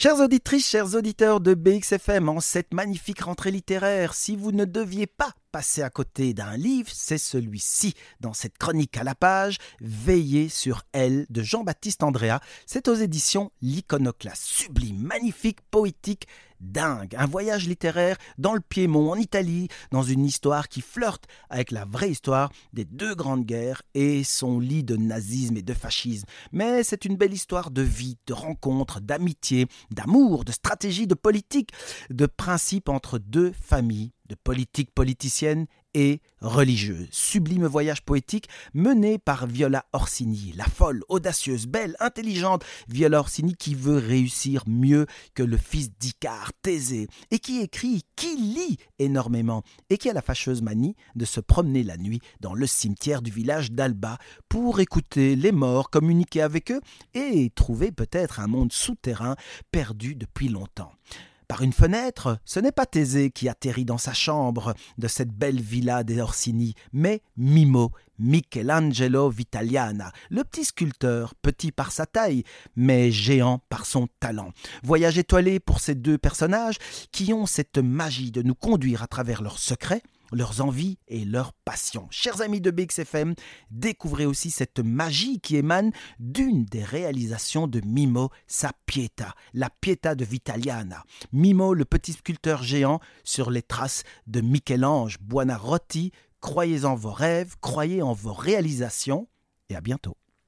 Chères auditrices, chers auditeurs de BXFM, en cette magnifique rentrée littéraire, si vous ne deviez pas passer à côté d'un livre, c'est celui-ci. Dans cette chronique à la page, Veillez sur elle de Jean-Baptiste Andrea. C'est aux éditions L'Iconoclaste. Sublime, magnifique, poétique, dingue. Un voyage littéraire dans le Piémont, en Italie, dans une histoire qui flirte avec la vraie histoire des deux grandes guerres et son lit de nazisme et de fascisme. Mais c'est une belle histoire de vie, de rencontres, d'amitié, d'amour, de stratégie, de politique, de principes entre deux familles de politique politicienne et religieuse. Sublime voyage poétique mené par Viola Orsini, la folle, audacieuse, belle, intelligente Viola Orsini qui veut réussir mieux que le fils d'Icare, Thésée, et qui écrit, qui lit énormément, et qui a la fâcheuse manie de se promener la nuit dans le cimetière du village d'Alba pour écouter les morts, communiquer avec eux et trouver peut-être un monde souterrain perdu depuis longtemps. Par une fenêtre, ce n'est pas Thésée qui atterrit dans sa chambre de cette belle villa des Orsini, mais Mimo, Michelangelo Vitaliana, le petit sculpteur, petit par sa taille, mais géant par son talent. Voyage étoilé pour ces deux personnages qui ont cette magie de nous conduire à travers leurs secrets, leurs envies et leurs passions. Chers amis de BXFM, découvrez aussi cette magie qui émane d'une des réalisations de Mimo, sa Pietà, la Pietà de Vitaliana. Mimo, le petit sculpteur géant, sur les traces de Michel-Ange Buonarroti. Croyez en vos rêves, croyez en vos réalisations, et à bientôt.